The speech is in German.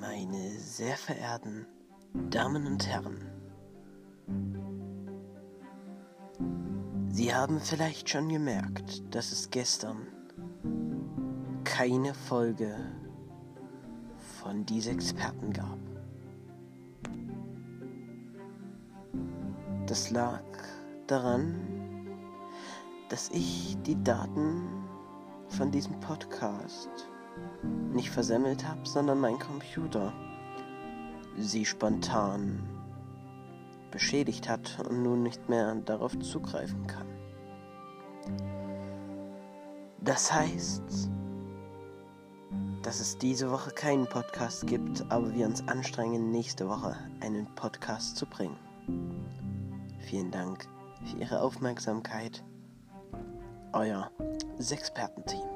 Meine sehr verehrten Damen und Herren, Sie haben vielleicht schon gemerkt, dass es gestern keine Folge von diese Experten gab. Das lag daran, dass ich die Daten von diesem Podcast nicht versemmelt habe, sondern mein Computer sie spontan beschädigt hat und nun nicht mehr darauf zugreifen kann. Das heißt, dass es diese Woche keinen Podcast gibt, aber wir uns anstrengen, nächste Woche einen Podcast zu bringen. Vielen Dank für Ihre Aufmerksamkeit. Euer Sexperten-Team.